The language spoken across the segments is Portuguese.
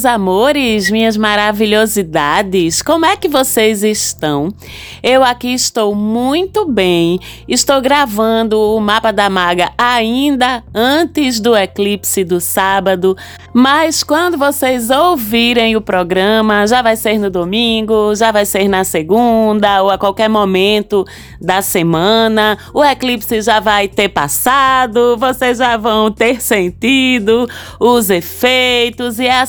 Meus amores, minhas maravilhosidades, como é que vocês estão? Eu aqui estou muito bem. Estou gravando o mapa da maga ainda antes do eclipse do sábado, mas quando vocês ouvirem o programa, já vai ser no domingo, já vai ser na segunda ou a qualquer momento da semana. O eclipse já vai ter passado, vocês já vão ter sentido os efeitos e é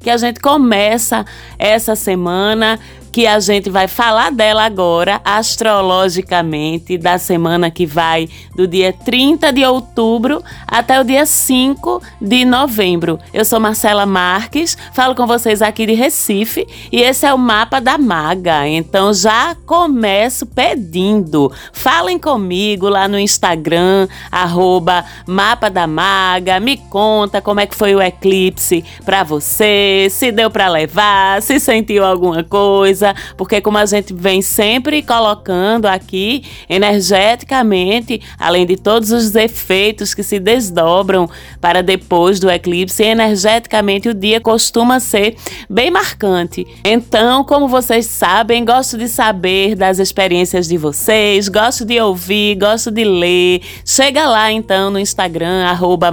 que a gente começa essa semana que a gente vai falar dela agora, astrologicamente, da semana que vai do dia 30 de outubro até o dia 5 de novembro. Eu sou Marcela Marques, falo com vocês aqui de Recife e esse é o mapa da maga. Então já começo pedindo. Falem comigo lá no Instagram, arroba mapa da maga, me conta como é que foi o eclipse para você, se deu para levar, se sentiu alguma coisa coisa, porque como a gente vem sempre colocando aqui energeticamente, além de todos os efeitos que se desdobram para depois do eclipse, energeticamente o dia costuma ser bem marcante. Então, como vocês sabem, gosto de saber das experiências de vocês, gosto de ouvir, gosto de ler. Chega lá então no Instagram, arroba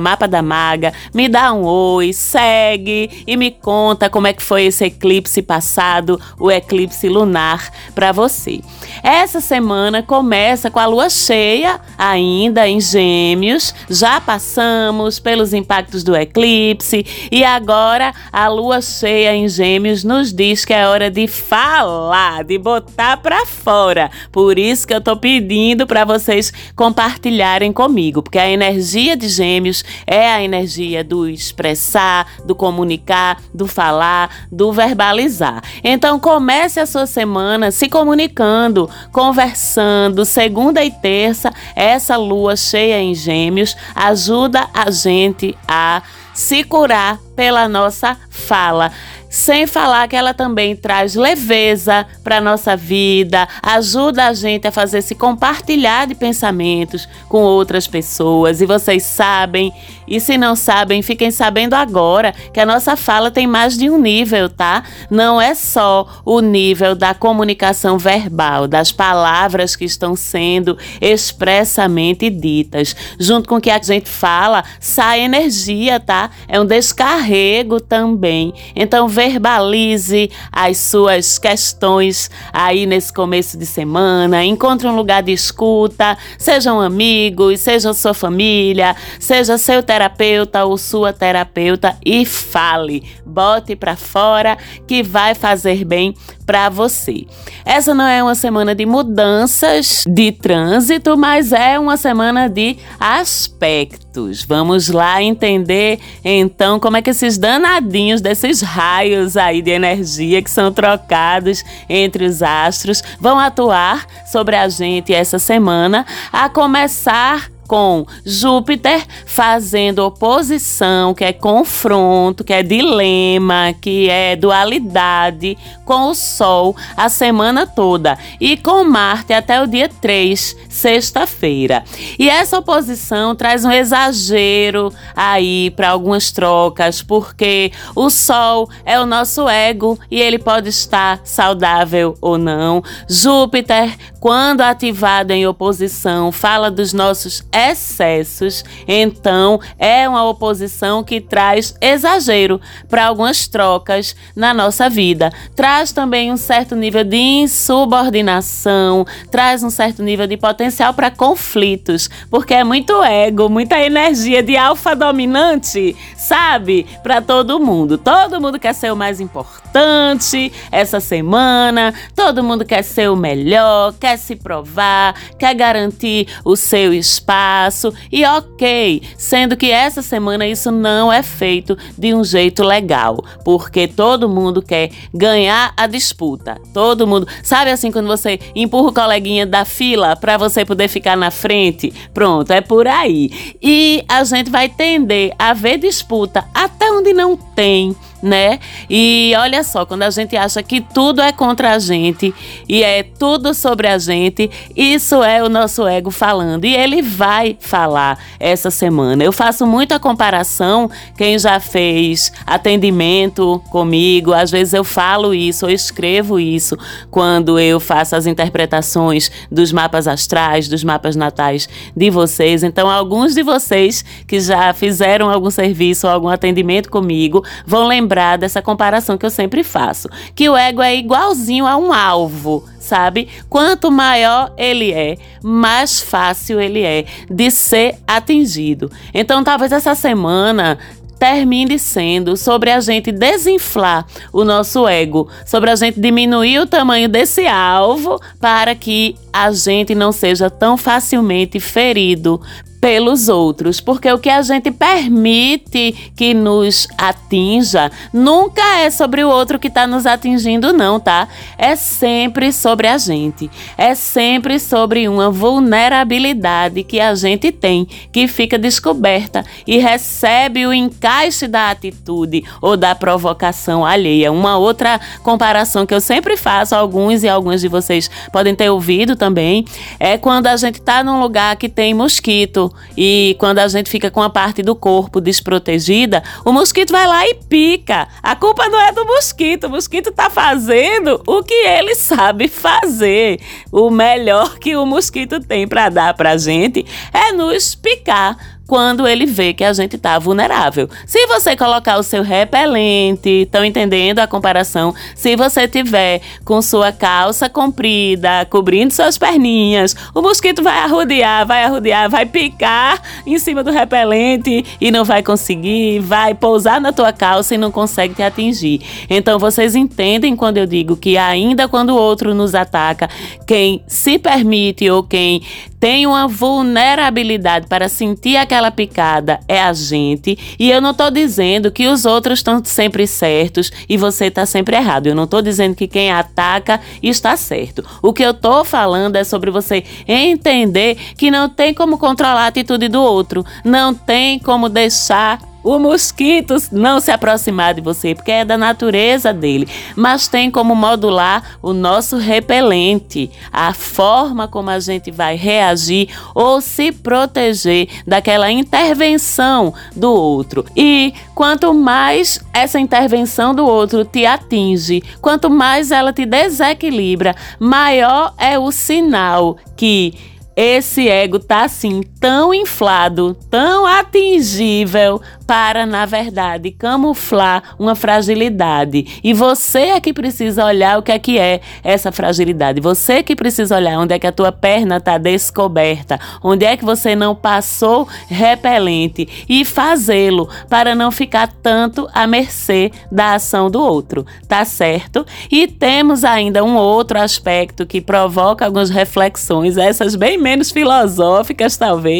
me dá um oi, segue e me conta como é que foi esse eclipse passado, o eclipse eclipse lunar para você. Essa semana começa com a lua cheia, ainda em Gêmeos. Já passamos pelos impactos do eclipse e agora a lua cheia em Gêmeos nos diz que é hora de falar, de botar para fora. Por isso que eu tô pedindo para vocês compartilharem comigo, porque a energia de Gêmeos é a energia do expressar, do comunicar, do falar, do verbalizar. Então comece comece a sua semana se comunicando, conversando. Segunda e terça, essa lua cheia em Gêmeos ajuda a gente a se curar pela nossa fala. Sem falar que ela também traz leveza para nossa vida, ajuda a gente a fazer se compartilhar de pensamentos com outras pessoas. E vocês sabem, e se não sabem, fiquem sabendo agora que a nossa fala tem mais de um nível, tá? Não é só o nível da comunicação verbal, das palavras que estão sendo expressamente ditas. Junto com o que a gente fala, sai energia, tá? É um descarrego também. Então, verbalize as suas questões aí nesse começo de semana. Encontre um lugar de escuta, sejam amigos, seja sua família, seja seu terapeuta ou sua terapeuta e fale. Bote para fora que vai fazer bem para você. Essa não é uma semana de mudanças de trânsito, mas é uma semana de aspectos. Vamos lá entender então como é que esses danadinhos desses raios aí de energia que são trocados entre os astros vão atuar sobre a gente essa semana, a começar com Júpiter fazendo oposição, que é confronto, que é dilema, que é dualidade com o Sol a semana toda e com Marte até o dia 3, sexta-feira. E essa oposição traz um exagero aí para algumas trocas, porque o Sol é o nosso ego e ele pode estar saudável ou não. Júpiter, quando ativado em oposição, fala dos nossos excessos, então é uma oposição que traz exagero para algumas trocas na nossa vida. Traz também um certo nível de insubordinação, traz um certo nível de potencial para conflitos, porque é muito ego, muita energia de alfa dominante, sabe? Para todo mundo. Todo mundo quer ser o mais importante essa semana, todo mundo quer ser o melhor, quer se provar, quer garantir o seu espaço espaço e ok, sendo que essa semana isso não é feito de um jeito legal, porque todo mundo quer ganhar a disputa. Todo mundo, sabe assim quando você empurra o coleguinha da fila para você poder ficar na frente? Pronto, é por aí. E a gente vai tender a ver disputa até onde não tem né? E olha só, quando a gente acha que tudo é contra a gente e é tudo sobre a gente, isso é o nosso ego falando. E ele vai falar essa semana. Eu faço muita comparação, quem já fez atendimento comigo, às vezes eu falo isso, eu escrevo isso quando eu faço as interpretações dos mapas astrais, dos mapas natais de vocês. Então, alguns de vocês que já fizeram algum serviço algum atendimento comigo vão lembrar lembrar dessa comparação que eu sempre faço, que o ego é igualzinho a um alvo, sabe? Quanto maior ele é, mais fácil ele é de ser atingido. Então, talvez essa semana termine sendo sobre a gente desinflar o nosso ego, sobre a gente diminuir o tamanho desse alvo para que a gente não seja tão facilmente ferido pelos outros, porque o que a gente permite que nos atinja nunca é sobre o outro que está nos atingindo, não, tá? É sempre sobre a gente, é sempre sobre uma vulnerabilidade que a gente tem, que fica descoberta e recebe o encaixe da atitude ou da provocação alheia. Uma outra comparação que eu sempre faço, alguns e algumas de vocês podem ter ouvido também, é quando a gente está num lugar que tem mosquito e quando a gente fica com a parte do corpo desprotegida, o mosquito vai lá e pica. A culpa não é do mosquito, o mosquito está fazendo o que ele sabe fazer. O melhor que o mosquito tem para dar para gente é nos picar quando ele vê que a gente está vulnerável. Se você colocar o seu repelente, estão entendendo a comparação? Se você tiver com sua calça comprida, cobrindo suas perninhas, o mosquito vai arrodear, vai arrodear, vai picar em cima do repelente e não vai conseguir, vai pousar na tua calça e não consegue te atingir. Então vocês entendem quando eu digo que ainda quando o outro nos ataca, quem se permite ou quem tem uma vulnerabilidade para sentir aquela picada é a gente. E eu não estou dizendo que os outros estão sempre certos e você está sempre errado. Eu não estou dizendo que quem ataca está certo. O que eu estou falando é sobre você entender que não tem como controlar a atitude do outro, não tem como deixar o mosquito não se aproximar de você, porque é da natureza dele, mas tem como modular o nosso repelente, a forma como a gente vai reagir ou se proteger daquela intervenção do outro. E quanto mais essa intervenção do outro te atinge, quanto mais ela te desequilibra, maior é o sinal que esse ego tá assim tão inflado, tão atingível para, na verdade, camuflar uma fragilidade. E você é que precisa olhar o que é que é essa fragilidade. Você que precisa olhar onde é que a tua perna está descoberta, onde é que você não passou repelente e fazê-lo para não ficar tanto à mercê da ação do outro, tá certo? E temos ainda um outro aspecto que provoca algumas reflexões, essas bem menos filosóficas talvez,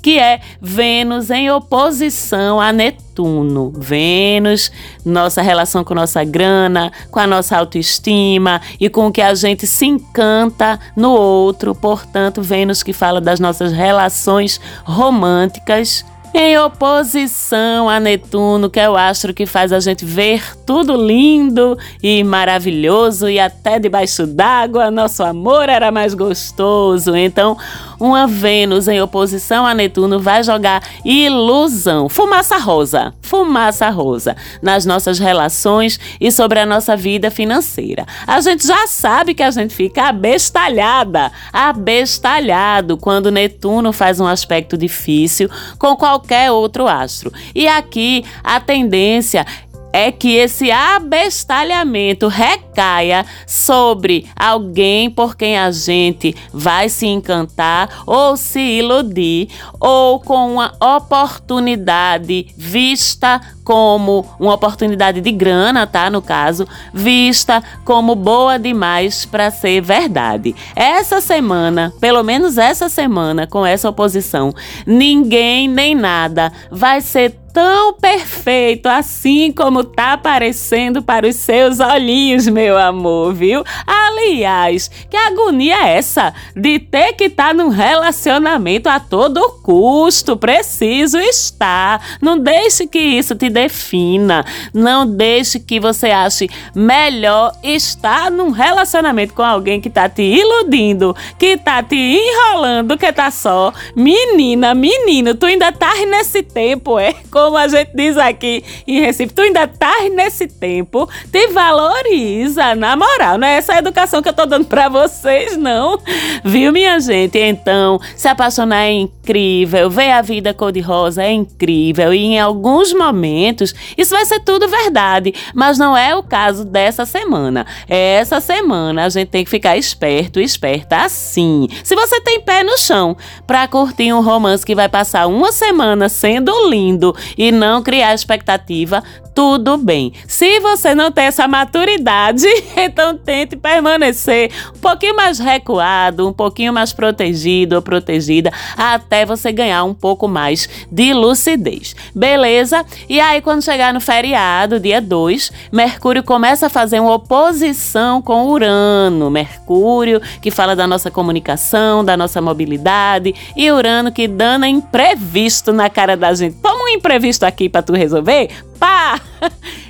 que é Vênus em oposição a Netuno. Vênus, nossa relação com nossa grana, com a nossa autoestima e com o que a gente se encanta no outro. Portanto, Vênus que fala das nossas relações românticas em oposição a Netuno, que é o astro que faz a gente ver tudo lindo e maravilhoso e até debaixo d'água nosso amor era mais gostoso. Então, uma Vênus em oposição a Netuno vai jogar ilusão, fumaça rosa, fumaça rosa nas nossas relações e sobre a nossa vida financeira. A gente já sabe que a gente fica abestalhada, abestalhado quando Netuno faz um aspecto difícil com qualquer outro astro. E aqui a tendência é que esse abestalhamento recaia sobre alguém por quem a gente vai se encantar ou se iludir, ou com uma oportunidade vista como uma oportunidade de grana, tá? No caso, vista como boa demais para ser verdade. Essa semana, pelo menos essa semana, com essa oposição, ninguém nem nada vai ser tão perfeito assim como tá aparecendo para os seus olhinhos, meu amor, viu? Aliás, que agonia é essa de ter que estar tá num relacionamento a todo custo? Preciso estar. Não deixe que isso te defina. Não deixe que você ache melhor estar num relacionamento com alguém que tá te iludindo, que tá te enrolando, que tá só. Menina, menino, tu ainda tá nesse tempo, é? Como a gente diz aqui em Recife, tu ainda tá nesse tempo, te valoriza, na moral, não é essa educação que eu tô dando pra vocês, não. Viu, minha gente? Então, se apaixonar é incrível, ver a vida cor-de-rosa é incrível e em alguns momentos isso vai ser tudo verdade, mas não é o caso dessa semana. Essa semana a gente tem que ficar esperto esperta assim. Se você tem pé no chão pra curtir um romance que vai passar uma semana sendo lindo e não criar expectativa, tudo bem. Se você não tem essa maturidade, então tente permanecer um pouquinho mais recuado, um pouquinho mais protegido ou protegida, até você ganhar um pouco mais de lucidez. Beleza? E aí, quando chegar no feriado, dia 2, Mercúrio começa a fazer uma oposição com Urano. Mercúrio, que fala da nossa comunicação, da nossa mobilidade, e Urano, que dando imprevisto na cara da gente. Toma um imprevisto aqui para tu resolver? Pá!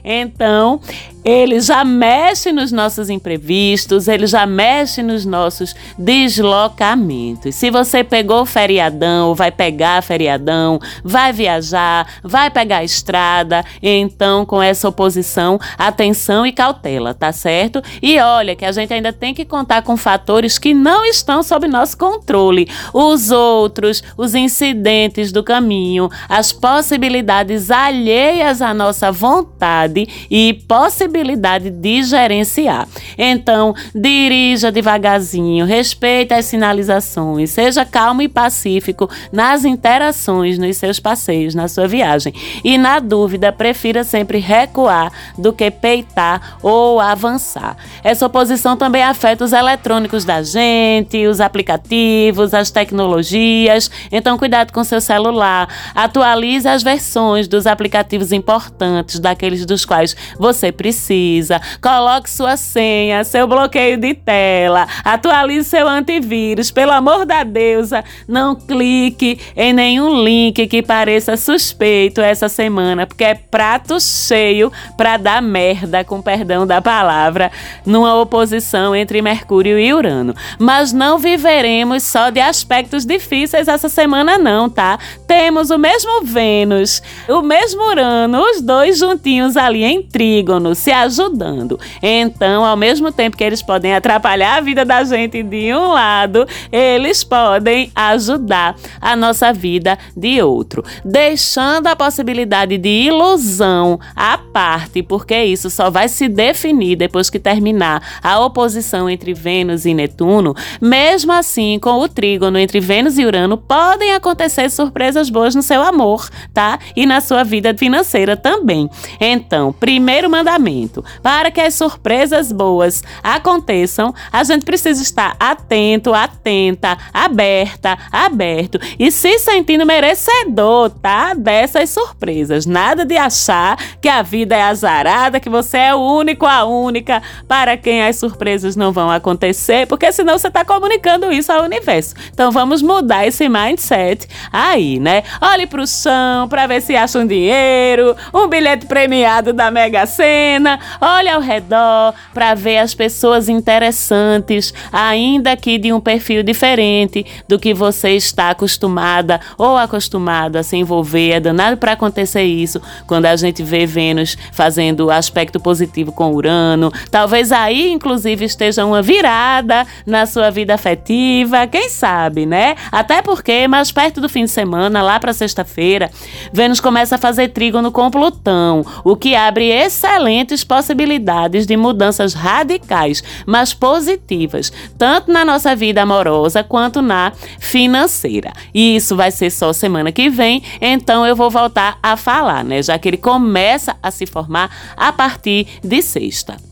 Então, ele já mexe nos nossos imprevistos, ele já mexe nos nossos deslocamentos. Se você pegou feriadão, vai pegar feriadão, vai viajar, vai pegar a estrada, então com essa oposição, atenção e cautela, tá certo? E olha que a gente ainda tem que contar com fatores que não estão sob nosso controle. Os outros, os incidentes do caminho, as possibilidades alheias à nossa vontade e possibilidade de gerenciar. Então, dirija devagarzinho, respeite as sinalizações, seja calmo e pacífico nas interações, nos seus passeios, na sua viagem. E na dúvida, prefira sempre recuar do que peitar ou avançar. Essa oposição também afeta os eletrônicos da gente, os aplicativos, as tecnologias. Então, cuidado com seu celular. Atualize as versões dos aplicativos importantes, daqueles dos quais você precisa precisa. Coloque sua senha, seu bloqueio de tela, atualize seu antivírus. Pelo amor da deusa, não clique em nenhum link que pareça suspeito essa semana, porque é prato cheio para dar merda, com perdão da palavra, numa oposição entre Mercúrio e Urano. Mas não viveremos só de aspectos difíceis essa semana, não, tá? Temos o mesmo Vênus, o mesmo Urano, os dois juntinhos ali em trígono, se ajudando. Então, ao mesmo tempo que eles podem atrapalhar a vida da gente de um lado, eles podem ajudar a nossa vida de outro, deixando a possibilidade de ilusão à parte, porque isso só vai se definir depois que terminar a oposição entre Vênus e Netuno. Mesmo assim, com o trígono entre Vênus e Urano, podem acontecer surpresas boas no seu amor, tá? E na sua vida financeira também. Então, primeiro mandamento para que as surpresas boas aconteçam, a gente precisa estar atento, atenta, aberta, aberto e se sentindo merecedor, tá? Dessas surpresas. Nada de achar que a vida é azarada, que você é o único, a única para quem as surpresas não vão acontecer, porque senão você está comunicando isso ao universo. Então vamos mudar esse mindset aí, né? Olhe para o chão para ver se acha um dinheiro, um bilhete premiado da Mega Sena olhe ao redor para ver as pessoas interessantes, ainda que de um perfil diferente do que você está acostumada ou acostumado a se envolver. É danado para acontecer isso quando a gente vê Vênus fazendo aspecto positivo com Urano. Talvez aí, inclusive, esteja uma virada na sua vida afetiva, quem sabe, né? Até porque mais perto do fim de semana, lá para sexta-feira, Vênus começa a fazer trígono com Plutão, o que abre excelentes possibilidades de mudanças radicais, mas positivas, tanto na nossa vida amorosa quanto na financeira. E isso vai ser só semana que vem, então eu vou voltar a falar, né? Já que ele começa a se formar a partir de sexta.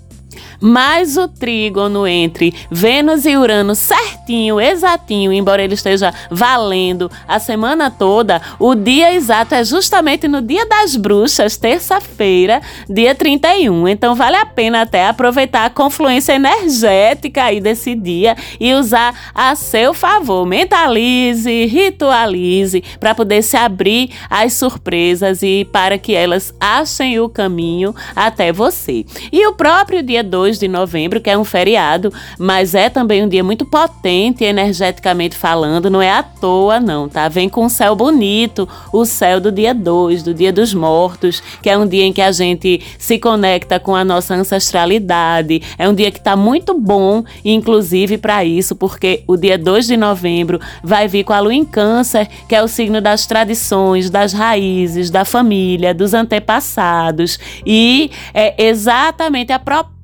Mais o trígono entre Vênus e Urano certinho, exatinho, embora ele esteja valendo a semana toda, o dia exato é justamente no dia das bruxas, terça-feira, dia 31. Então vale a pena até aproveitar a confluência energética aí desse dia e usar a seu favor. Mentalize, ritualize para poder se abrir às surpresas e para que elas achem o caminho até você. E o próprio dia 2 de novembro, que é um feriado, mas é também um dia muito potente energeticamente falando, não é à toa não, tá? Vem com um céu bonito, o céu do dia 2, do dia dos mortos, que é um dia em que a gente se conecta com a nossa ancestralidade. É um dia que está muito bom, inclusive para isso, porque o dia 2 de novembro vai vir com a lua em câncer, que é o signo das tradições, das raízes, da família, dos antepassados. E é exatamente a proposta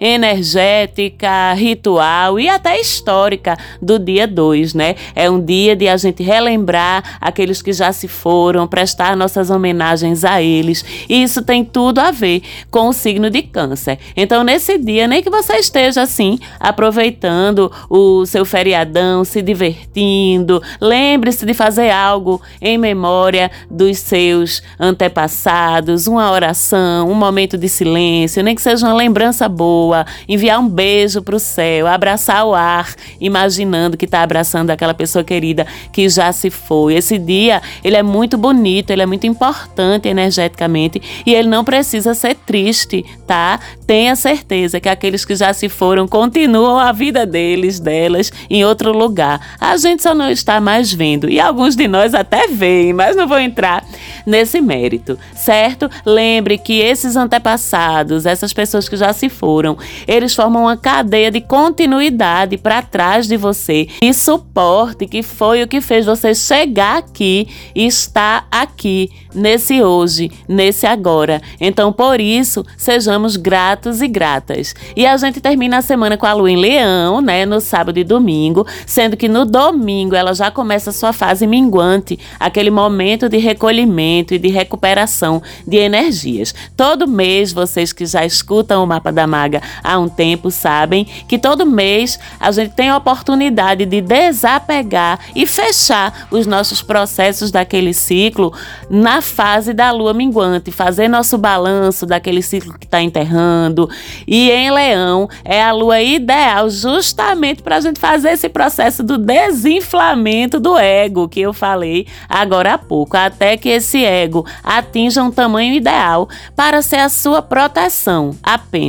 energética, ritual e até histórica do dia 2, né? É um dia de a gente relembrar aqueles que já se foram, prestar nossas homenagens a eles. E isso tem tudo a ver com o signo de Câncer. Então, nesse dia, nem que você esteja assim, aproveitando o seu feriadão, se divertindo, lembre-se de fazer algo em memória dos seus antepassados, uma oração, um momento de silêncio, nem que seja uma lembrança boa, enviar um beijo para o céu, abraçar o ar, imaginando que está abraçando aquela pessoa querida que já se foi. Esse dia, ele é muito bonito, ele é muito importante energeticamente e ele não precisa ser triste, tá? Tenha certeza que aqueles que já se foram continuam a vida deles, delas, em outro lugar. A gente só não está mais vendo e alguns de nós até veem, mas não vou entrar nesse mérito, certo? Lembre que esses antepassados, essas pessoas que já se foram, eles formam uma cadeia de continuidade para trás de você e suporte que foi o que fez você chegar aqui e estar aqui nesse hoje, nesse agora. Então, por isso, sejamos gratos e gratas. E a gente termina a semana com a lua em Leão, né, no sábado e domingo, sendo que no domingo ela já começa a sua fase minguante, aquele momento de recolhimento e de recuperação de energias. Todo mês, vocês que já escutam o mapa da maga. Há um tempo sabem que todo mês a gente tem a oportunidade de desapegar e fechar os nossos processos daquele ciclo na fase da lua minguante, fazer nosso balanço daquele ciclo que está enterrando. E em Leão é a lua ideal justamente para a gente fazer esse processo do desinflamento do ego que eu falei agora há pouco, até que esse ego atinja um tamanho ideal para ser a sua proteção. Apenas,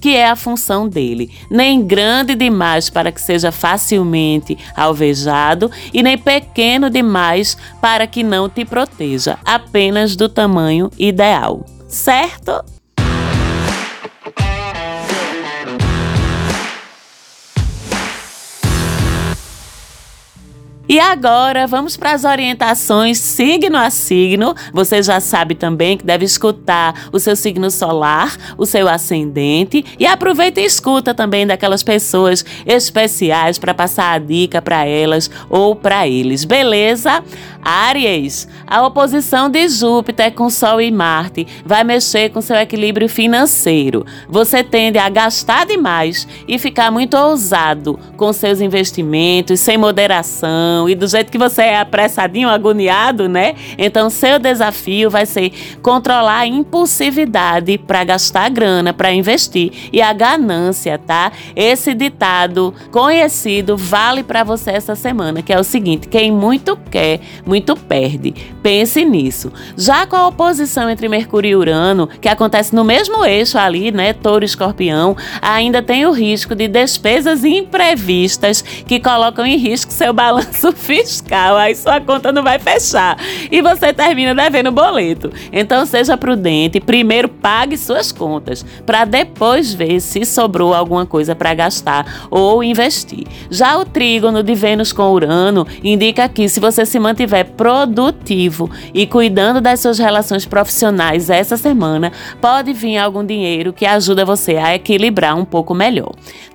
que é a função dele. Nem grande demais para que seja facilmente alvejado e nem pequeno demais para que não te proteja. Apenas apenas do tamanho ideal, certo? E agora vamos para as orientações signo a signo. Você já sabe também que deve escutar o seu signo solar, o seu ascendente e aproveita e escuta também daquelas pessoas especiais para passar a dica para elas ou para eles. Beleza? Áries, a oposição de Júpiter com Sol e Marte vai mexer com seu equilíbrio financeiro. Você tende a gastar demais e ficar muito ousado com seus investimentos, sem moderação e do jeito que você é apressadinho, agoniado, né? Então, seu desafio vai ser controlar a impulsividade para gastar grana, para investir e a ganância, tá? Esse ditado conhecido vale para você essa semana, que é o seguinte: quem muito quer, muito perde. Pense nisso. Já com a oposição entre Mercúrio e Urano, que acontece no mesmo eixo ali, né, Touro e Escorpião, ainda tem o risco de despesas imprevistas que colocam em risco seu balanço fiscal. Aí sua conta não vai fechar e você termina devendo boleto. Então seja prudente, primeiro pague suas contas para depois ver se sobrou alguma coisa para gastar ou investir. Já o trígono de Vênus com Urano indica que se você se mantiver produtivo e cuidando das suas relações profissionais essa semana, pode vir algum dinheiro que ajuda você a equilibrar um pouco melhor.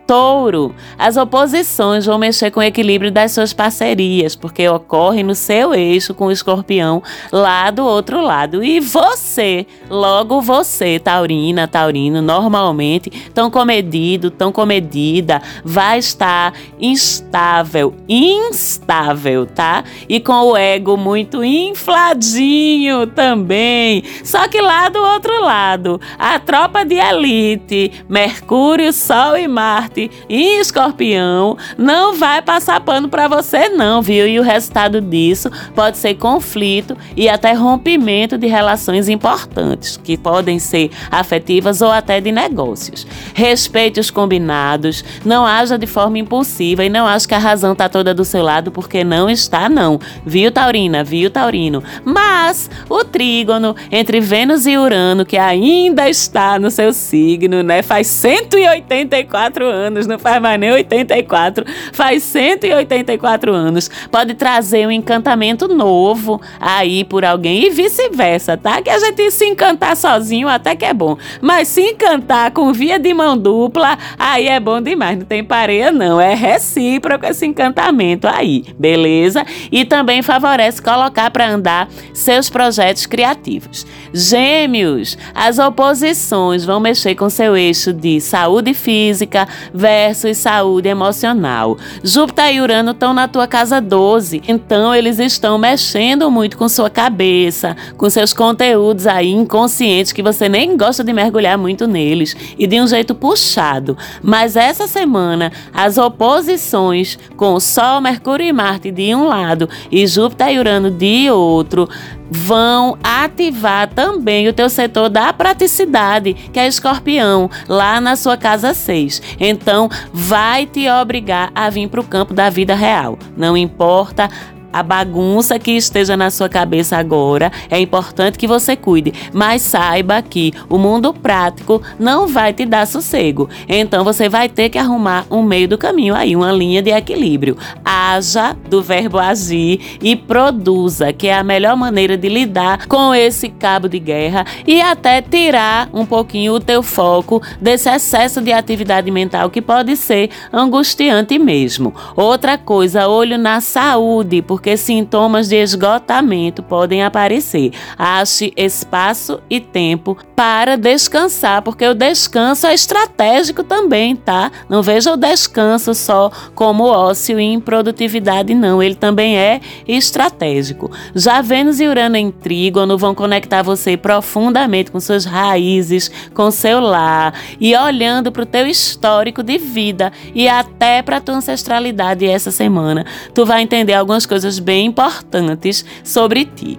Touro, as oposições vão mexer com o equilíbrio das suas parcerias, porque ocorre no seu eixo com o escorpião lá do outro lado. E você, logo você, Taurina, Taurino, normalmente tão comedido, tão comedida, vai estar instável, instável, tá? E com o ego muito infladinho também. Só que lá do outro lado, a tropa de elite, Mercúrio, Sol e Marte Marte em Escorpião não vai passar pano para você não, viu? E o resultado disso pode ser conflito e até rompimento de relações importantes, que podem ser afetivas ou até de negócios. Respeite os combinados, não haja de forma impulsiva e não ache que a razão está toda do seu lado, porque não está não. Viu, Taurina? Viu, Taurino? Mas o trígono entre Vênus e Urano, que ainda está no seu signo, né? Faz 184 anos anos, não faz mais nem 84, faz 184 anos. Pode trazer um encantamento novo aí por alguém e vice-versa, tá? Que a gente se encantar sozinho até que é bom, mas se encantar com via de mão dupla, aí é bom demais, não tem pareia não, é recíproco esse encantamento aí, beleza? E também favorece colocar para andar seus projetos criativos. Gêmeos, as oposições vão mexer com seu eixo de saúde física, versus saúde emocional. Júpiter e Urano estão na tua casa 12, então eles estão mexendo muito com sua cabeça, com seus conteúdos aí inconscientes que você nem gosta de mergulhar muito neles e de um jeito puxado. Mas essa semana, as oposições com Sol, Mercúrio e Marte de um lado e Júpiter e Urano de outro vão ativar também o teu setor da praticidade, que é escorpião, lá na sua casa 6. Então, vai te obrigar a vir para o campo da vida real. Não importa a bagunça que esteja na sua cabeça agora, é importante que você cuide, mas saiba que o mundo prático não vai te dar sossego. Então você vai ter que arrumar um meio do caminho aí, uma linha de equilíbrio. Haja do verbo agir e produza, que é a melhor maneira de lidar com esse cabo de guerra e até tirar um pouquinho o teu foco desse excesso de atividade mental que pode ser angustiante mesmo. Outra coisa, olho na saúde, porque porque sintomas de esgotamento podem aparecer. Ache espaço e tempo para descansar, porque o descanso é estratégico também, tá? Não veja o descanso só como ócio e improdutividade, não. Ele também é estratégico. Já Vênus e Urano em Trígono vão conectar você profundamente com suas raízes, com seu lar e olhando para o teu histórico de vida e até para tua ancestralidade essa semana. Tu vai entender algumas coisas coisas bem importantes sobre ti.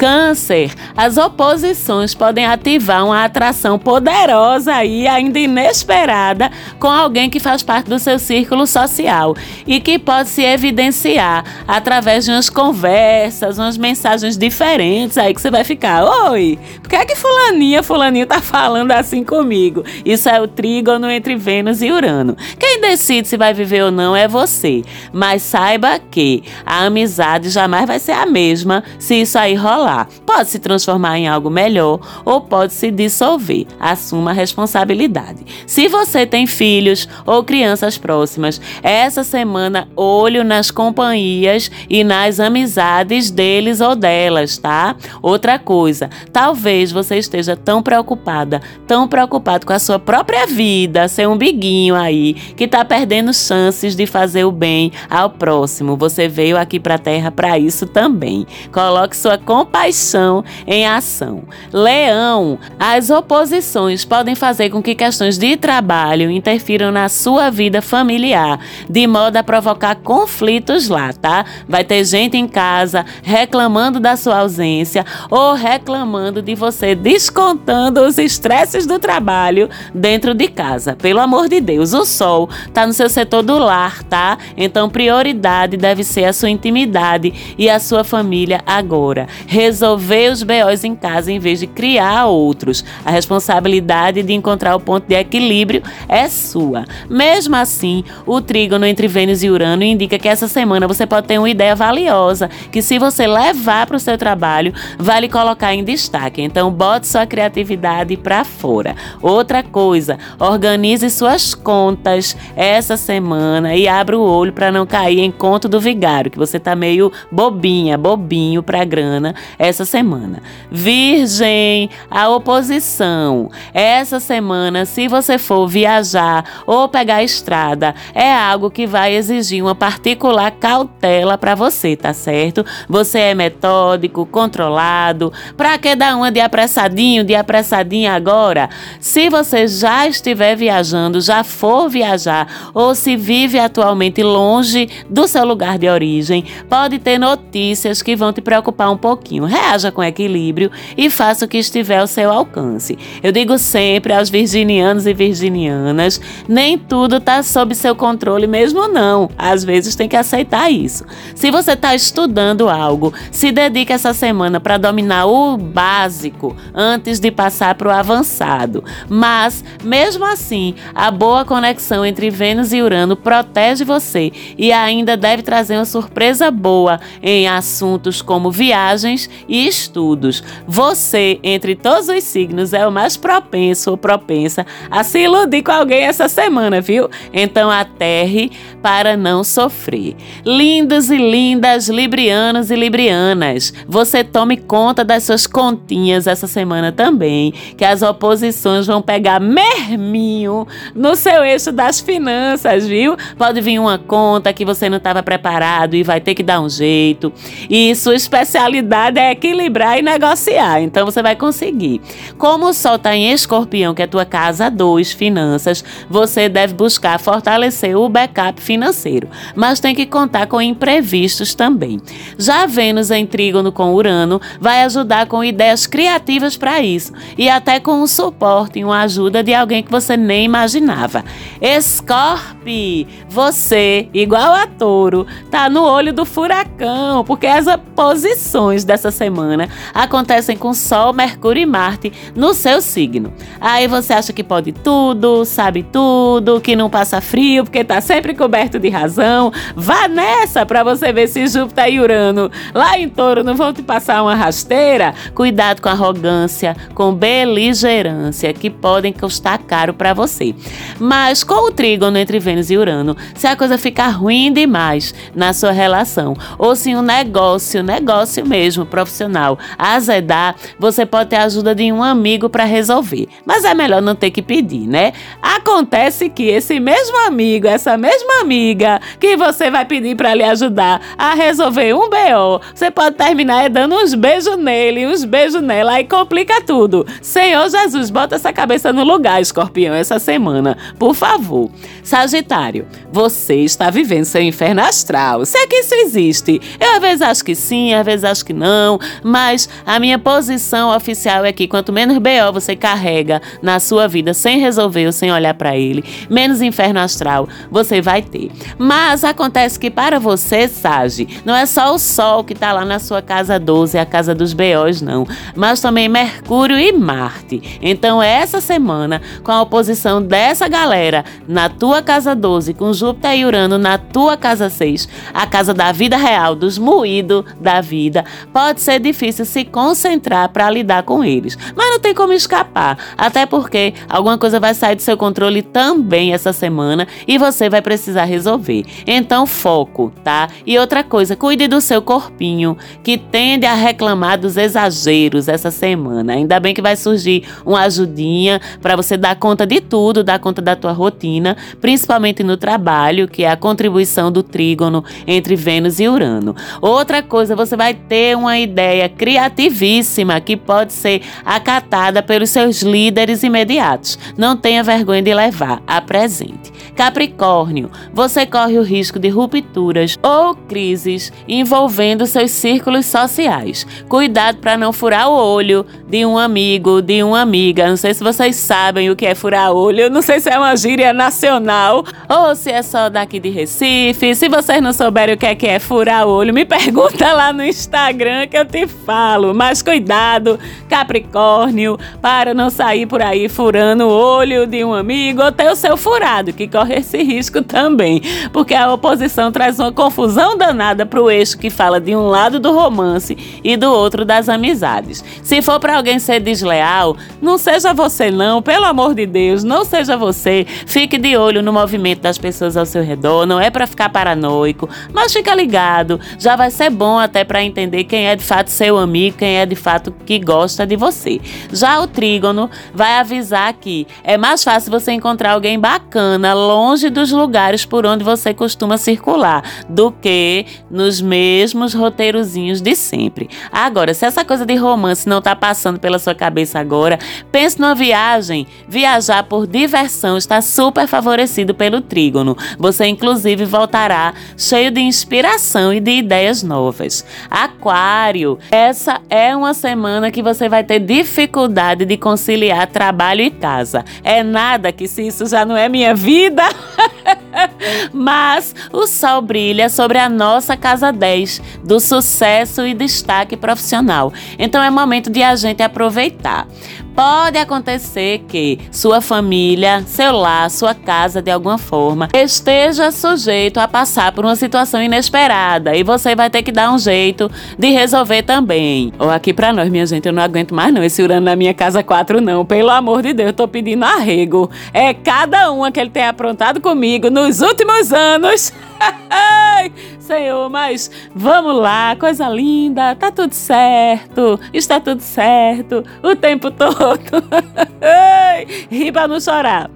Câncer, as oposições podem ativar uma atração poderosa e ainda inesperada com alguém que faz parte do seu círculo social e que pode se evidenciar através de umas conversas, umas mensagens diferentes aí que você vai ficar, oi, por que é que fulaninha, fulaninho tá falando assim comigo? Isso é o trígono entre Vênus e Urano. Quem decide se vai viver ou não é você, mas saiba que a amizade jamais vai ser a mesma se isso aí rolar Pode se transformar em algo melhor ou pode se dissolver. Assuma a responsabilidade. Se você tem filhos ou crianças próximas, essa semana olho nas companhias e nas amizades deles ou delas, tá? Outra coisa, talvez você esteja tão preocupada, tão preocupado com a sua própria vida, seu umbiguinho aí, que tá perdendo chances de fazer o bem ao próximo. Você veio aqui para a Terra para isso também. Coloque sua compaixão paixão em ação. Leão, as oposições podem fazer com que questões de trabalho interfiram na sua vida familiar, de modo a provocar conflitos lá, tá? Vai ter gente em casa reclamando da sua ausência ou reclamando de você descontando os estresses do trabalho dentro de casa. Pelo amor de Deus, o sol tá no seu setor do lar, tá? Então prioridade deve ser a sua intimidade e a sua família agora resolver os BOs em casa em vez de criar outros. A responsabilidade de encontrar o ponto de equilíbrio é sua. Mesmo assim, o trígono entre Vênus e Urano indica que essa semana você pode ter uma ideia valiosa que, se você levar para o seu trabalho, vai lhe colocar em destaque. Então, bote sua criatividade para fora. Outra coisa, organize suas contas essa semana e abra o olho para não cair em conto do vigário, que você tá meio bobinha, bobinho para grana essa semana. Virgem, a oposição. Essa semana, se você for viajar ou pegar a estrada, é algo que vai exigir uma particular cautela para você, tá certo? Você é metódico, controlado. Para que dar uma de apressadinho, de apressadinha agora? Se você já estiver viajando, já for viajar ou se vive atualmente longe do seu lugar de origem, pode ter notícias que vão te preocupar um pouquinho. Reaja com equilíbrio e faça o que estiver ao seu alcance. Eu digo sempre aos virginianos e virginianas, nem tudo está sob seu controle mesmo não. Às vezes tem que aceitar isso. Se você está estudando algo, se dedique essa semana para dominar o básico antes de passar para o avançado. Mas, mesmo assim, a boa conexão entre Vênus e Urano protege você e ainda deve trazer uma surpresa boa em assuntos como viagens e estudos. Você, entre todos os signos, é o mais propenso ou propensa a se iludir com alguém essa semana, viu? Então aterre para não sofrer. Lindos e lindas librianos e librianas, você tome conta das suas continhas essa semana também, que as oposições vão pegar merminho no seu eixo das finanças, viu? Pode vir uma conta que você não estava preparado e vai ter que dar um jeito. E sua especialidade equilibrar e negociar, então você vai conseguir. Como o Sol está em escorpião, que é tua casa 2, finanças, você deve buscar fortalecer o backup financeiro, mas tem que contar com imprevistos também. Já Vênus em trígono com Urano vai ajudar com ideias criativas para isso e até com um suporte e uma ajuda de alguém que você nem imaginava. Escorpe, você, igual a touro, tá no olho do furacão, porque as posições dessa semana acontecem com Sol, Mercúrio e Marte no seu signo. Aí você acha que pode tudo, sabe tudo, que não passa frio, porque tá sempre coberto de razão. Vá nessa para você ver se Júpiter e Urano lá em Touro não vão te passar uma rasteira. Cuidado com arrogância, com beligerância, que podem custar caro para você. Mas com o trígono entre Vênus e Urano, se a coisa ficar ruim demais na sua relação, ou se um negócio, negócio mesmo, profissional, azedar, você pode ter a ajuda de um amigo para resolver. Mas é melhor não ter que pedir, né? Acontece que esse mesmo amigo, essa mesma amiga que você vai pedir para lhe ajudar a resolver um BO, você pode terminar dando uns beijos nele, uns beijos nela e complica tudo. Senhor Jesus, bota essa cabeça no lugar, escorpião, essa semana, por favor. Sagitário, você está vivendo seu inferno astral. Se é que isso existe. Eu às vezes acho que sim, às vezes acho que não, mas a minha posição oficial é que quanto menos BO você carrega na sua vida sem resolver ou sem olhar para ele, menos inferno astral você vai ter. Mas acontece que para você, Sage, não é só o Sol que está lá na sua casa 12, a casa dos BOs, não, mas também Mercúrio e Marte. Então, essa semana, com a oposição dessa galera na tua casa 12, com Júpiter e Urano na tua casa 6, a casa da vida real, dos moídos da vida, pode ser difícil se concentrar para lidar com eles. Mas não tem como escapar, até porque alguma coisa vai sair do seu controle também essa semana e você vai precisar resolver. Então, foco, tá? E outra coisa, cuide do seu corpinho, que tende a reclamar dos exageros essa semana. Ainda bem que vai surgir uma ajudinha para você dar conta de tudo, dar conta da tua rotina, principalmente no trabalho, que é a contribuição do trígono entre Vênus e Urano. Outra coisa, você vai ter uma ideia criativíssima que pode ser acatada pelos seus líderes imediatos. Não tenha vergonha de levar, apresente. Capricórnio, você corre o risco de rupturas ou crises envolvendo seus círculos sociais. Cuidado para não furar o olho de um amigo, de uma amiga. Não sei se vocês sabem o que é furar olho, não sei se é uma gíria nacional ou se é só daqui de Recife. Se vocês não souberem o que é que é furar olho, me pergunta lá no Instagram que eu te falo. Mas cuidado, Capricórnio, para não sair por aí furando o olho de um amigo ou ter o seu furado, que corre esse risco também, porque a oposição traz uma confusão danada para o eixo que fala de um lado do romance e do outro das amizades. Se for para alguém ser desleal, não seja você não, pelo amor de Deus, não seja você. Fique de olho no movimento das pessoas ao seu redor, não é para ficar paranoico, mas fica ligado, já vai ser bom até para entender quem é de fato seu amigo, quem é de fato que gosta de você. Já o trígono vai avisar que é mais fácil você encontrar alguém bacana longe dos lugares por onde você costuma circular do que nos mesmos roteirozinhos de sempre. Agora, se essa coisa de romance não tá passando pela sua cabeça agora, pense numa viagem. Viajar por diversão está super favorecido pelo trígono. Você inclusive voltará cheio de inspiração e de ideias novas. Aquário, essa é uma semana que você vai ter dificuldade de conciliar trabalho e casa. É nada que se isso já não é minha vida. Mas o sol brilha sobre a nossa casa 10 do sucesso e destaque profissional. Então é momento de a gente aproveitar. Pode acontecer que sua família, seu lar, sua casa, de alguma forma, esteja sujeito a passar por uma situação inesperada e você vai ter que dar um jeito de resolver também. Ou aqui para nós, minha gente, eu não aguento mais não esse Urano na minha casa 4 não. Pelo amor de Deus, eu tô pedindo arrego. É cada uma que ele tem aprontado comigo nos últimos anos. Senhor, mas vamos lá, coisa linda, tá tudo certo, está tudo certo, o tempo todo. Riba não chorar.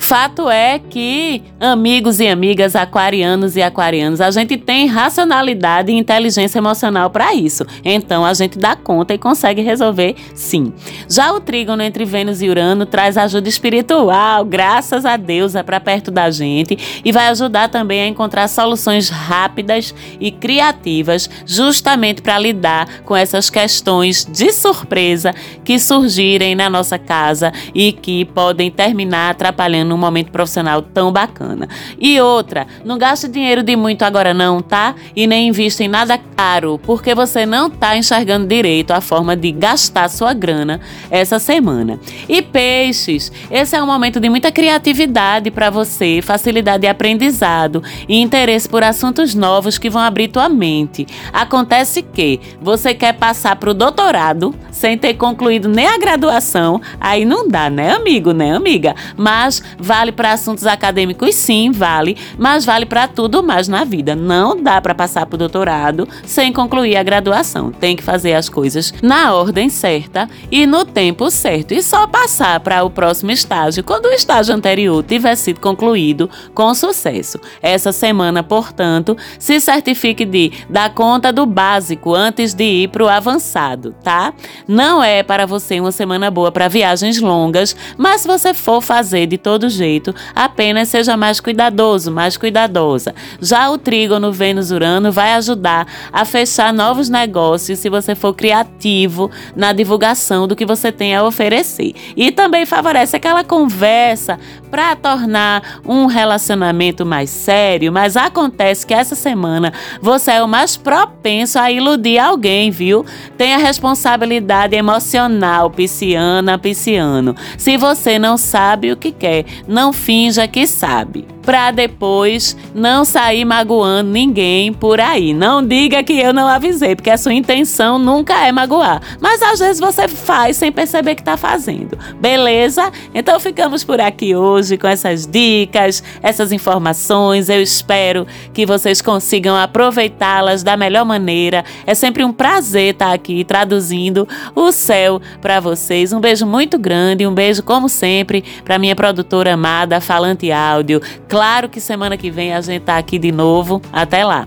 Fato é que, amigos e amigas aquarianos e aquarianos, a gente tem racionalidade e inteligência emocional para isso. Então a gente dá conta e consegue resolver sim. Já o trígono entre Vênus e Urano traz ajuda espiritual, graças a Deus, é para perto da gente e vai ajudar também a encontrar soluções rápidas e criativas, justamente para lidar com essas questões de surpresa que surgirem na nossa casa e que podem terminar atrapalhando num momento profissional tão bacana. E outra, não gaste dinheiro de muito agora não, tá? E nem invista em nada caro, porque você não tá enxergando direito a forma de gastar sua grana essa semana. E peixes, esse é um momento de muita criatividade para você, facilidade de aprendizado e interesse por assuntos novos que vão abrir tua mente. Acontece que você quer passar para o doutorado sem ter concluído nem a graduação, aí não dá, né, amigo, né, amiga? Mas Vale para assuntos acadêmicos, sim, vale, mas vale para tudo mais na vida. Não dá para passar para o doutorado sem concluir a graduação. Tem que fazer as coisas na ordem certa e no tempo certo. E só passar para o próximo estágio quando o estágio anterior tiver sido concluído com sucesso. Essa semana, portanto, se certifique de dar conta do básico antes de ir para o avançado, tá? Não é para você uma semana boa para viagens longas, mas se você for fazer de todo jeito, apenas seja mais cuidadoso, mais cuidadosa. Já o trígono Vênus-Urano vai ajudar a fechar novos negócios se você for criativo na divulgação do que você tem a oferecer. E também favorece aquela conversa para tornar um relacionamento mais sério, mas acontece que essa semana você é o mais propenso a iludir alguém, viu? Tenha responsabilidade emocional, pisciana, pisciano. Se você não sabe o que quer, não finja que sabe para depois não sair magoando ninguém por aí. Não diga que eu não avisei, porque a sua intenção nunca é magoar. Mas às vezes você faz sem perceber que está fazendo. Beleza? Então ficamos por aqui hoje com essas dicas, essas informações. Eu espero que vocês consigam aproveitá-las da melhor maneira. É sempre um prazer estar aqui traduzindo o céu para vocês. Um beijo muito grande, um beijo como sempre para minha produtora amada Falante Áudio. Claro que semana que vem a gente tá aqui de novo. Até lá!